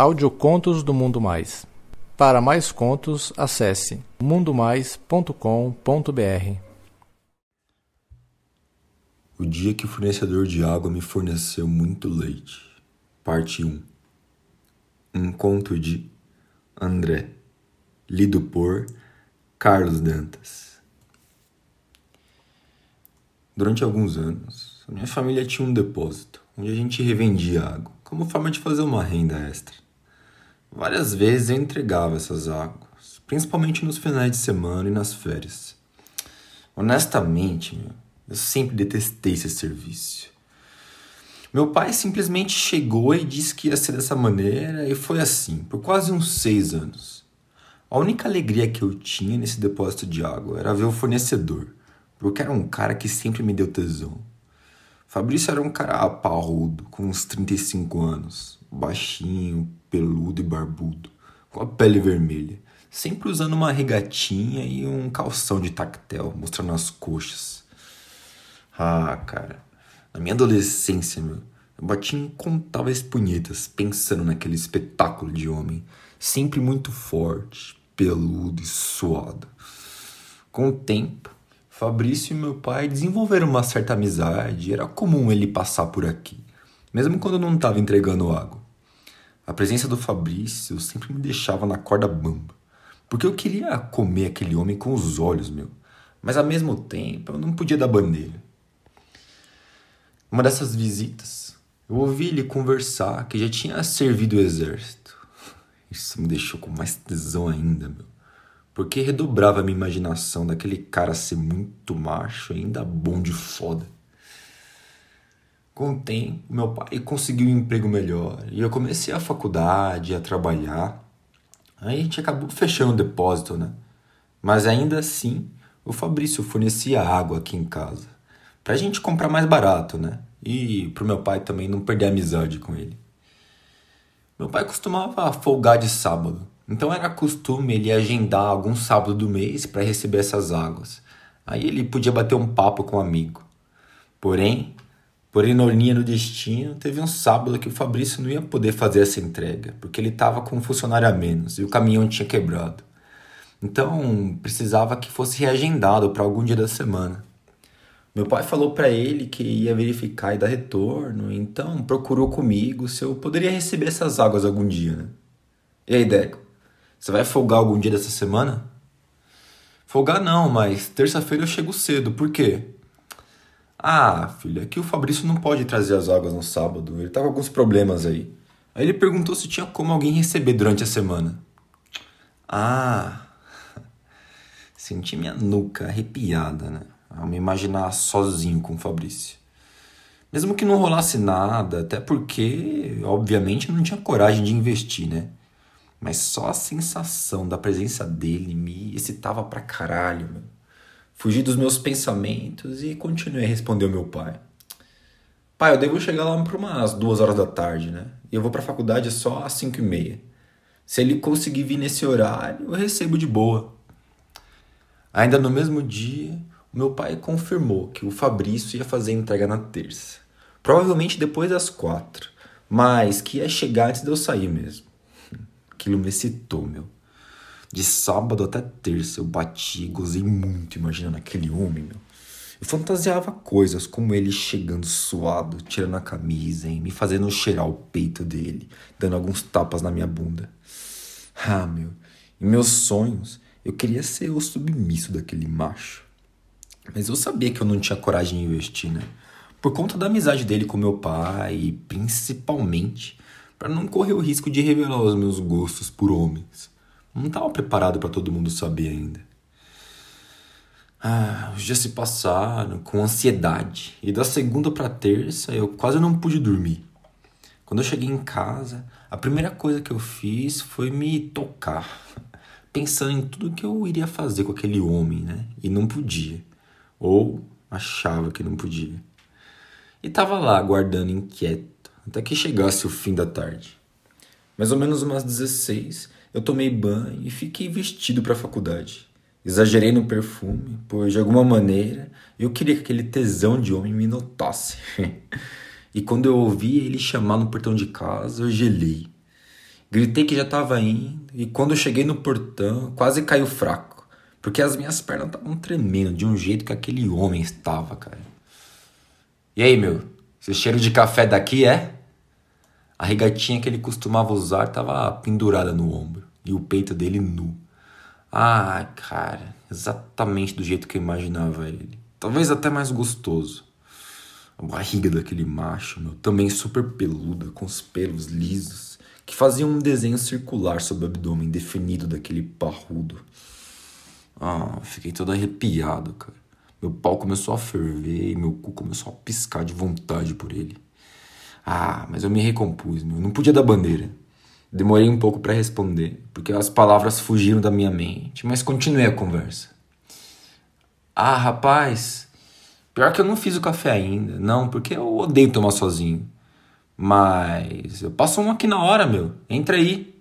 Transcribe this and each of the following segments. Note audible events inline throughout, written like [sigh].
Audiocontos do Mundo Mais. Para mais contos, acesse mundomais.com.br. O dia que o fornecedor de água me forneceu muito leite. Parte 1. Um conto de André, lido por Carlos Dantas. Durante alguns anos, a minha família tinha um depósito onde a gente revendia água, como forma de fazer uma renda extra. Várias vezes eu entregava essas águas, principalmente nos finais de semana e nas férias. Honestamente, eu sempre detestei esse serviço. Meu pai simplesmente chegou e disse que ia ser dessa maneira e foi assim, por quase uns seis anos. A única alegria que eu tinha nesse depósito de água era ver o fornecedor, porque era um cara que sempre me deu tesão. Fabrício era um cara parrudo, com uns 35 anos, baixinho, peludo e barbudo, com a pele vermelha, sempre usando uma regatinha e um calção de tactel, mostrando as coxas. Ah, cara, na minha adolescência, meu, eu bati incontáveis punhetas pensando naquele espetáculo de homem, sempre muito forte, peludo e suado. Com o tempo, Fabrício e meu pai desenvolveram uma certa amizade, era comum ele passar por aqui, mesmo quando não estava entregando água. A presença do Fabrício sempre me deixava na corda bamba, porque eu queria comer aquele homem com os olhos, meu, mas ao mesmo tempo eu não podia dar bandeira. Uma dessas visitas, eu ouvi ele conversar que já tinha servido o exército. Isso me deixou com mais tesão ainda, meu porque redobrava a minha imaginação daquele cara ser muito macho e ainda bom de foda. Com o meu pai conseguiu um emprego melhor e eu comecei a faculdade, a trabalhar. Aí a gente acabou fechando o depósito, né? Mas ainda assim, o Fabrício fornecia água aqui em casa. Pra gente comprar mais barato, né? E pro meu pai também não perder amizade com ele. Meu pai costumava folgar de sábado. Então era costume ele agendar algum sábado do mês para receber essas águas. Aí ele podia bater um papo com um amigo. Porém, por ironia do destino, teve um sábado que o Fabrício não ia poder fazer essa entrega, porque ele estava com um funcionário a menos e o caminhão tinha quebrado. Então, precisava que fosse reagendado para algum dia da semana. Meu pai falou para ele que ia verificar e dar retorno, então procurou comigo se eu poderia receber essas águas algum dia. Né? E aí, Deco? Você vai folgar algum dia dessa semana? Folgar não, mas terça-feira eu chego cedo. Por quê? Ah, filho, é que o Fabrício não pode trazer as águas no sábado. Ele tá com alguns problemas aí. Aí ele perguntou se tinha como alguém receber durante a semana. Ah, [laughs] senti minha nuca arrepiada, né? Ao me imaginar sozinho com o Fabrício. Mesmo que não rolasse nada, até porque, obviamente, não tinha coragem de investir, né? Mas só a sensação da presença dele me excitava pra caralho, meu. Fugi dos meus pensamentos e continuei a responder ao meu pai. Pai, eu devo chegar lá por umas duas horas da tarde, né? E eu vou pra faculdade só às cinco e meia. Se ele conseguir vir nesse horário, eu recebo de boa. Ainda no mesmo dia, meu pai confirmou que o Fabrício ia fazer a entrega na terça. Provavelmente depois das quatro, mas que ia chegar antes de eu sair mesmo. Aquilo me excitou, meu. De sábado até terça eu bati e gozei muito imaginando aquele homem, meu. Eu fantasiava coisas como ele chegando suado, tirando a camisa e me fazendo cheirar o peito dele, dando alguns tapas na minha bunda. Ah, meu, em meus sonhos eu queria ser o submisso daquele macho. Mas eu sabia que eu não tinha coragem de investir, né? Por conta da amizade dele com meu pai e principalmente para não correr o risco de revelar os meus gostos por homens. Não estava preparado para todo mundo saber ainda. Ah, os dias se passaram com ansiedade e da segunda para terça eu quase não pude dormir. Quando eu cheguei em casa, a primeira coisa que eu fiz foi me tocar, pensando em tudo que eu iria fazer com aquele homem, né? E não podia, ou achava que não podia. E tava lá aguardando inquieto até que chegasse o fim da tarde. Mais ou menos umas 16, eu tomei banho e fiquei vestido para a faculdade. Exagerei no perfume, pois de alguma maneira eu queria que aquele tesão de homem me notasse. [laughs] e quando eu ouvi ele chamar no portão de casa, eu gelei. Gritei que já tava indo e quando eu cheguei no portão, quase caiu fraco, porque as minhas pernas estavam tremendo de um jeito que aquele homem estava, cara. E aí, meu? Esse cheiro de café daqui é? A regatinha que ele costumava usar estava pendurada no ombro e o peito dele nu. Ah, cara, exatamente do jeito que eu imaginava ele. Talvez até mais gostoso. A barriga daquele macho, meu, também super peluda, com os pelos lisos, que faziam um desenho circular sobre o abdômen definido daquele parrudo. Ah, fiquei todo arrepiado, cara. Meu pau começou a ferver e meu cu começou a piscar de vontade por ele. Ah, mas eu me recompus, meu. Não podia dar bandeira. Demorei um pouco para responder, porque as palavras fugiram da minha mente, mas continuei a conversa. Ah, rapaz, pior que eu não fiz o café ainda. Não, porque eu odeio tomar sozinho. Mas eu passo um aqui na hora, meu. Entra aí.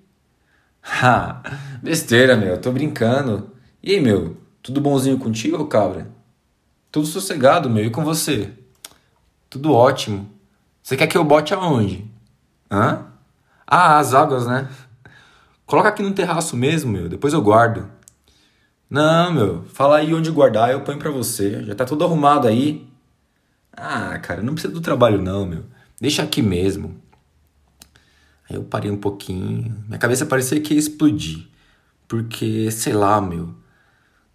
Ha, [laughs] besteira, meu. Eu tô brincando. E aí, meu? Tudo bonzinho contigo, cabra? Tudo sossegado, meu. E com você? Tudo ótimo. Você quer que eu bote aonde? Hã? Ah, as águas, né? Coloca aqui no terraço mesmo, meu. Depois eu guardo. Não, meu. Fala aí onde guardar, eu ponho pra você. Já tá tudo arrumado aí. Ah, cara, não precisa do trabalho não, meu. Deixa aqui mesmo. Aí eu parei um pouquinho. Minha cabeça parecia que ia explodir. Porque, sei lá, meu.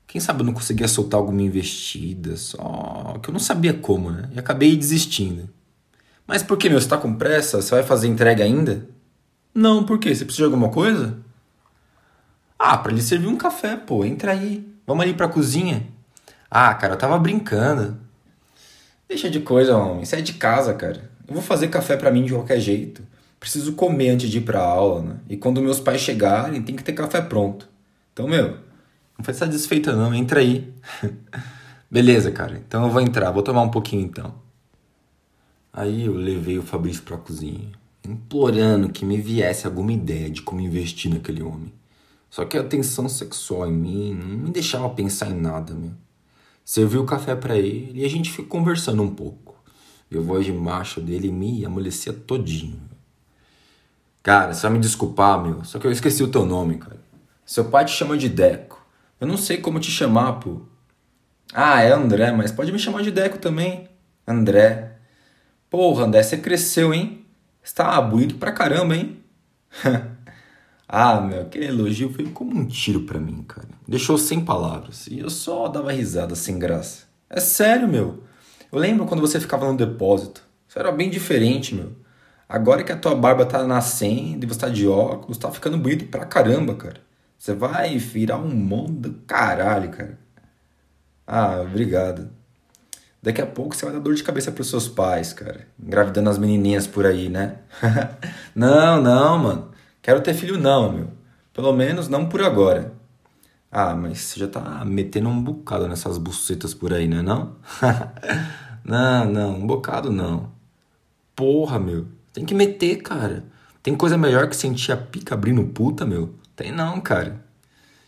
Quem sabe eu não conseguia soltar alguma investida, só que eu não sabia como, né? E acabei desistindo. Mas por que, meu? Você tá com pressa? Você vai fazer entrega ainda? Não, por quê? Você precisa de alguma coisa? Ah, para lhe servir um café, pô. Entra aí. Vamos ali pra cozinha. Ah, cara, eu tava brincando. Deixa de coisa, homem. Sai de casa, cara. Eu vou fazer café para mim de qualquer jeito. Preciso comer antes de ir pra aula, né? E quando meus pais chegarem, tem que ter café pronto. Então, meu, não faz satisfeita não. Entra aí. [laughs] Beleza, cara. Então eu vou entrar. Vou tomar um pouquinho então. Aí eu levei o Fabrício pra cozinha implorando que me viesse alguma ideia de como investir naquele homem. Só que a tensão sexual em mim não me deixava pensar em nada, meu. Servi o café para ele e a gente ficou conversando um pouco. E a voz de macho dele me amolecia todinho. Cara, você vai me desculpar, meu, só que eu esqueci o teu nome, cara. Seu pai te chama de Deco. Eu não sei como te chamar, pô. Ah, é André, mas pode me chamar de Deco também. André. Porra, André, você cresceu, hein? Está bonito pra caramba, hein? [laughs] ah, meu, aquele elogio veio como um tiro pra mim, cara. Deixou sem palavras. E eu só dava risada sem graça. É sério, meu. Eu lembro quando você ficava no depósito. Isso era bem diferente, meu. Agora que a tua barba tá nascendo e você tá de óculos, tá ficando bonito pra caramba, cara. Você vai virar um mundo do caralho, cara. Ah, obrigado. Daqui a pouco você vai dar dor de cabeça pros seus pais, cara. Engravidando as menininhas por aí, né? [laughs] não, não, mano. Quero ter filho não, meu. Pelo menos não por agora. Ah, mas você já tá metendo um bocado nessas bucetas por aí, né não? [laughs] não, não, um bocado não. Porra, meu. Tem que meter, cara. Tem coisa melhor que sentir a pica abrindo puta, meu? Tem não, cara.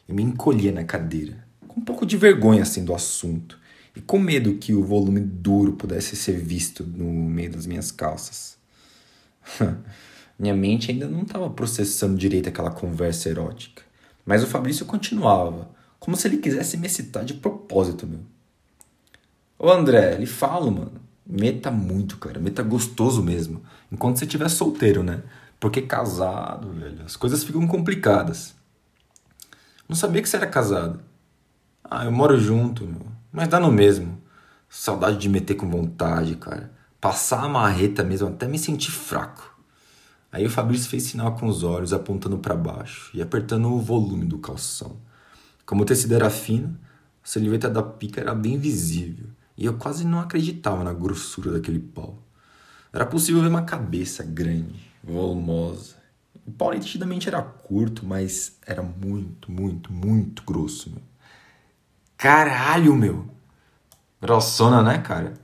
Eu me encolhia na cadeira, com um pouco de vergonha assim do assunto e com medo que o volume duro pudesse ser visto no meio das minhas calças. [laughs] Minha mente ainda não estava processando direito aquela conversa erótica, mas o Fabrício continuava, como se ele quisesse me excitar de propósito, meu. Ô André, ele fala, mano. Meta muito, cara. Meta gostoso mesmo. Enquanto você estiver solteiro, né? Porque casado, velho, as coisas ficam complicadas. Não sabia que você era casado. Ah, eu moro junto, meu. Mas dá no mesmo. Saudade de meter com vontade, cara. Passar a marreta mesmo, até me sentir fraco. Aí o Fabrício fez sinal com os olhos, apontando para baixo e apertando o volume do calção. Como o tecido era fino, a silhueta da pica era bem visível e eu quase não acreditava na grossura daquele pau. Era possível ver uma cabeça grande, volumosa. O pau nitidamente era curto, mas era muito, muito, muito grosso. Meu. Caralho, meu. Grossona, né, cara?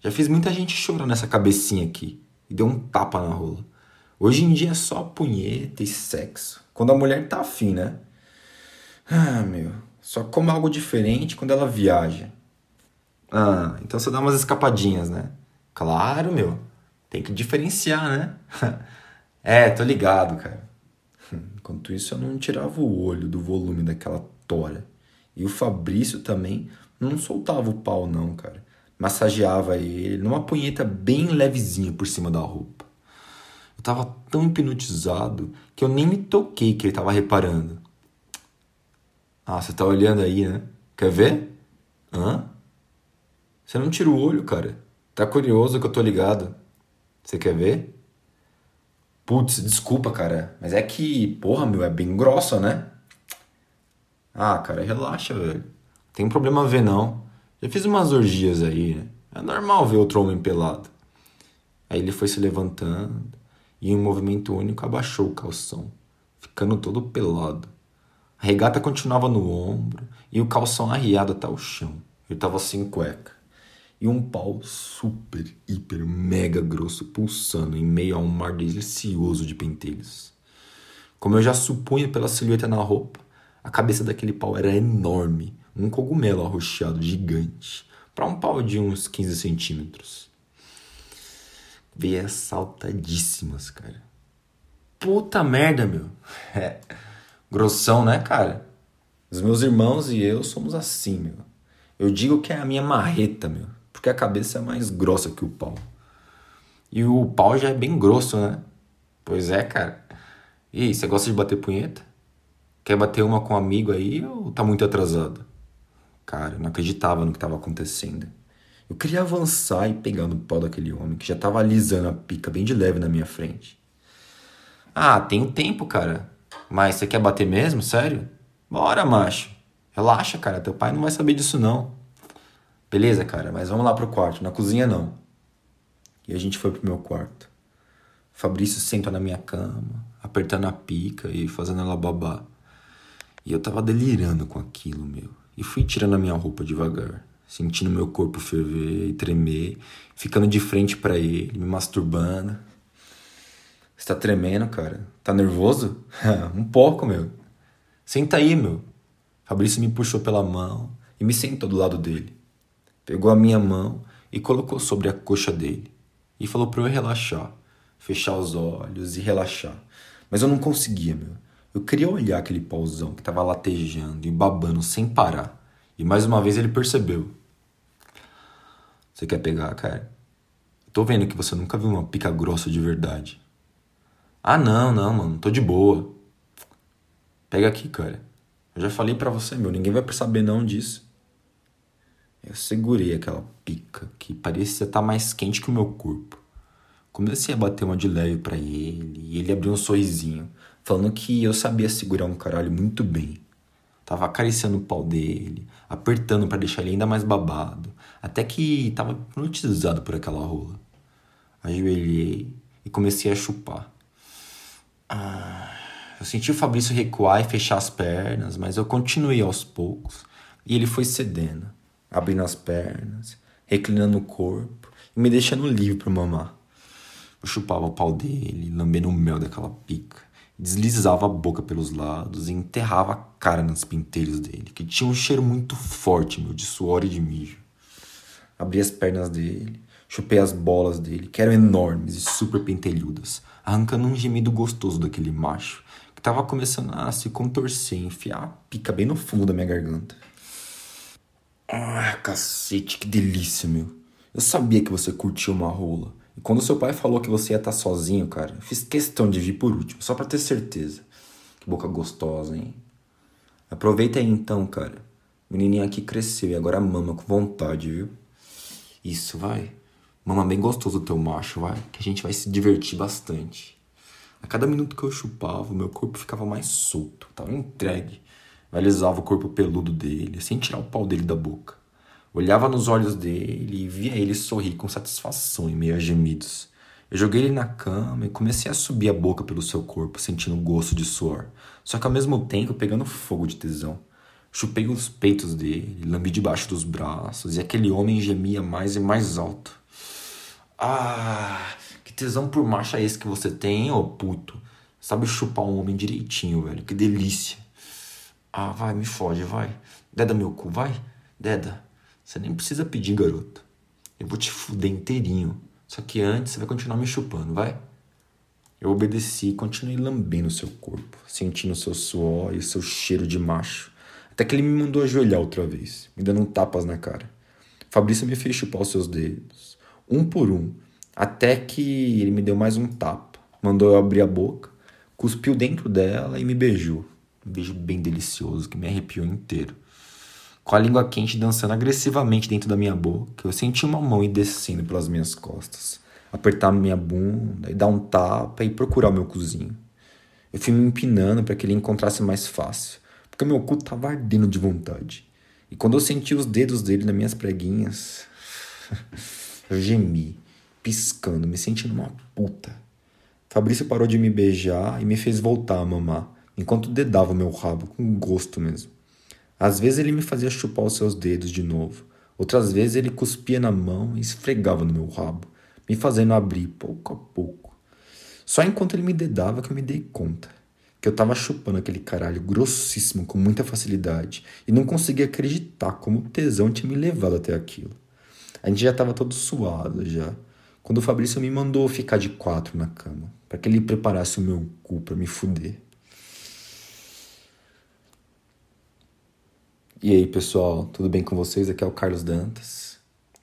Já fiz muita gente chorar nessa cabecinha aqui e deu um tapa na rola. Hoje em dia é só punheta e sexo. Quando a mulher tá afim, né? Ah, meu. Só como algo diferente quando ela viaja. Ah, então você dá umas escapadinhas, né? Claro, meu. Tem que diferenciar, né? [laughs] é, tô ligado, cara. Enquanto isso, eu não tirava o olho do volume daquela tora. E o Fabrício também não soltava o pau, não, cara. Massageava ele numa punheta bem levezinha por cima da roupa. Eu tava tão hipnotizado que eu nem me toquei que ele tava reparando. Ah, você tá olhando aí, né? Quer ver? Hã? Você não tira o olho, cara. Tá curioso que eu tô ligado. Você quer ver? Putz, desculpa, cara. Mas é que, porra, meu, é bem grossa, né? Ah, cara, relaxa, velho. Tem problema ver, não. Já fiz umas orgias aí, né? É normal ver outro homem pelado. Aí ele foi se levantando e, em um movimento único, abaixou o calção, ficando todo pelado. A regata continuava no ombro e o calção arriado até o chão. Ele tava sem cueca. E um pau super, hiper, mega grosso pulsando em meio a um mar delicioso de pentelhos. Como eu já supunha pela silhueta na roupa, a cabeça daquele pau era enorme, um cogumelo arroxeado gigante, para um pau de uns 15 centímetros. Veias saltadíssimas, cara. Puta merda, meu. É. Grossão, né, cara? Os meus irmãos e eu somos assim, meu. Eu digo que é a minha marreta, meu. Porque a cabeça é mais grossa que o pau. E o pau já é bem grosso, né? Pois é, cara. E aí, você gosta de bater punheta? Quer bater uma com um amigo aí ou tá muito atrasado? Cara, eu não acreditava no que estava acontecendo. Eu queria avançar e pegar no pau daquele homem que já tava alisando a pica bem de leve na minha frente. Ah, tem tempo, cara. Mas você quer bater mesmo? Sério? Bora, macho. Relaxa, cara. Teu pai não vai saber disso, não. Beleza, cara, mas vamos lá pro quarto. Na cozinha, não. E a gente foi pro meu quarto. Fabrício sentou na minha cama, apertando a pica e fazendo ela babar. E eu tava delirando com aquilo, meu. E fui tirando a minha roupa devagar, sentindo meu corpo ferver e tremer, ficando de frente para ele, me masturbando. Você tá tremendo, cara? Tá nervoso? [laughs] um pouco, meu. Senta aí, meu. Fabrício me puxou pela mão e me sentou do lado dele. Pegou a minha mão e colocou sobre a coxa dele. E falou para eu relaxar, fechar os olhos e relaxar. Mas eu não conseguia, meu. Eu queria olhar aquele pauzão que tava latejando e babando sem parar. E mais uma vez ele percebeu. Você quer pegar, cara? Tô vendo que você nunca viu uma pica grossa de verdade. Ah, não, não, mano, tô de boa. Pega aqui, cara. Eu já falei para você, meu, ninguém vai saber não disso. Eu segurei aquela pica que parecia estar tá mais quente que o meu corpo. Comecei a bater uma de leve para ele e ele abriu um sorrisinho, falando que eu sabia segurar um caralho muito bem. Tava acariciando o pau dele, apertando para deixar ele ainda mais babado, até que tava hipnotizado por aquela rola. Ajoelhei e comecei a chupar. Ah, eu senti o Fabrício recuar e fechar as pernas, mas eu continuei aos poucos e ele foi cedendo, abrindo as pernas, reclinando o corpo e me deixando livre para mamar. Eu chupava o pau dele, lambendo o mel daquela pica, deslizava a boca pelos lados e enterrava a cara nos pinteiros dele, que tinha um cheiro muito forte, meu, de suor e de mijo. Abri as pernas dele, chupei as bolas dele, que eram enormes e super pentelhudas, arrancando um gemido gostoso daquele macho que tava começando a se contorcer, enfiar a pica bem no fundo da minha garganta. Ah, cacete, que delícia, meu. Eu sabia que você curtia uma rola. E quando seu pai falou que você ia estar tá sozinho, cara, eu fiz questão de vir por último, só para ter certeza. Que boca gostosa, hein? Aproveita aí então, cara. O menininho aqui cresceu e agora mama com vontade, viu? Isso, vai. Mama bem gostoso o teu macho, vai, que a gente vai se divertir bastante. A cada minuto que eu chupava, o meu corpo ficava mais solto, tava entregue. Eu alisava o corpo peludo dele, sem tirar o pau dele da boca. Olhava nos olhos dele e via ele sorrir com satisfação em meio a gemidos. Eu joguei ele na cama e comecei a subir a boca pelo seu corpo, sentindo um gosto de suor, só que ao mesmo tempo pegando fogo de tesão. Chupei os peitos dele, lambi debaixo dos braços e aquele homem gemia mais e mais alto. Ah, que tesão por marcha é esse que você tem, ô puto? Sabe chupar um homem direitinho, velho. Que delícia. Ah, vai, me fode, vai. Deda meu cu, vai. Deda. Você nem precisa pedir, garoto. Eu vou te fuder inteirinho. Só que antes você vai continuar me chupando, vai? Eu obedeci e continuei lambendo seu corpo, sentindo seu suor e seu cheiro de macho, até que ele me mandou ajoelhar outra vez, me dando um tapas na cara. Fabrício me fez chupar os seus dedos, um por um, até que ele me deu mais um tapa, mandou eu abrir a boca, cuspiu dentro dela e me beijou. Um beijo bem delicioso que me arrepiou inteiro. Com a língua quente dançando agressivamente dentro da minha boca, eu senti uma mão ir descendo pelas minhas costas apertar minha bunda e dar um tapa e procurar o meu cozinho. Eu fui me empinando para que ele encontrasse mais fácil, porque meu cu estava ardendo de vontade. E quando eu senti os dedos dele nas minhas preguinhas, [laughs] eu gemi, piscando, me sentindo uma puta. Fabrício parou de me beijar e me fez voltar a mamar, enquanto dedava o meu rabo, com gosto mesmo. Às vezes ele me fazia chupar os seus dedos de novo, outras vezes ele cuspia na mão e esfregava no meu rabo me fazendo abrir pouco a pouco. Só enquanto ele me dedava que eu me dei conta que eu tava chupando aquele caralho grossíssimo com muita facilidade e não conseguia acreditar como o tesão tinha me levado até aquilo. A gente já tava todo suado já, quando o Fabrício me mandou ficar de quatro na cama, para que ele preparasse o meu cu para me fuder. E aí, pessoal, tudo bem com vocês? Aqui é o Carlos Dantas.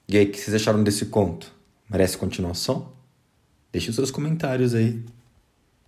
E aí, o que vocês acharam desse conto? Merece continuação? Deixe os seus comentários aí.